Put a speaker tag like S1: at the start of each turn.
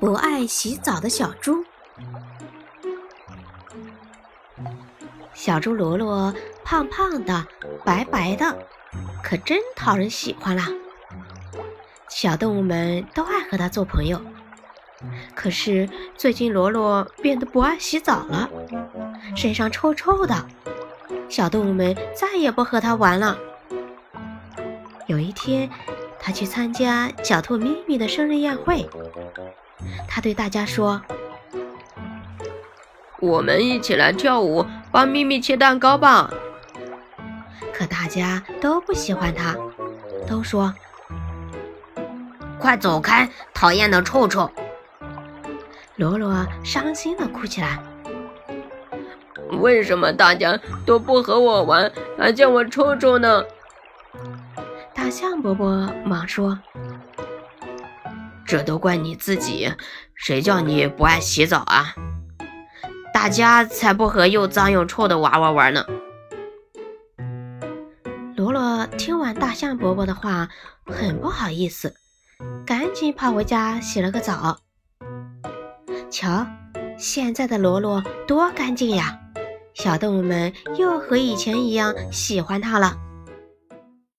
S1: 不爱洗澡的小猪。小猪罗罗胖胖的、白白的，可真讨人喜欢啦。小动物们都爱和它做朋友。可是最近罗罗变得不爱洗澡了，身上臭臭的，小动物们再也不和它玩了。有一天，他去参加小兔咪咪的生日宴会。他对大家说：“
S2: 我们一起来跳舞，帮咪咪切蛋糕吧。”
S1: 可大家都不喜欢他，都说：“
S3: 快走开，讨厌的臭臭！”
S1: 罗罗伤心的哭起来。
S2: 为什么大家都不和我玩，还叫我臭臭呢？
S1: 大象伯伯忙说。
S2: 这都怪你自己，谁叫你不爱洗澡啊？大家才不和又脏又臭的娃娃玩呢。
S1: 罗罗听完大象伯伯的话，很不好意思，赶紧跑回家洗了个澡。瞧，现在的罗罗多干净呀！小动物们又和以前一样喜欢它了。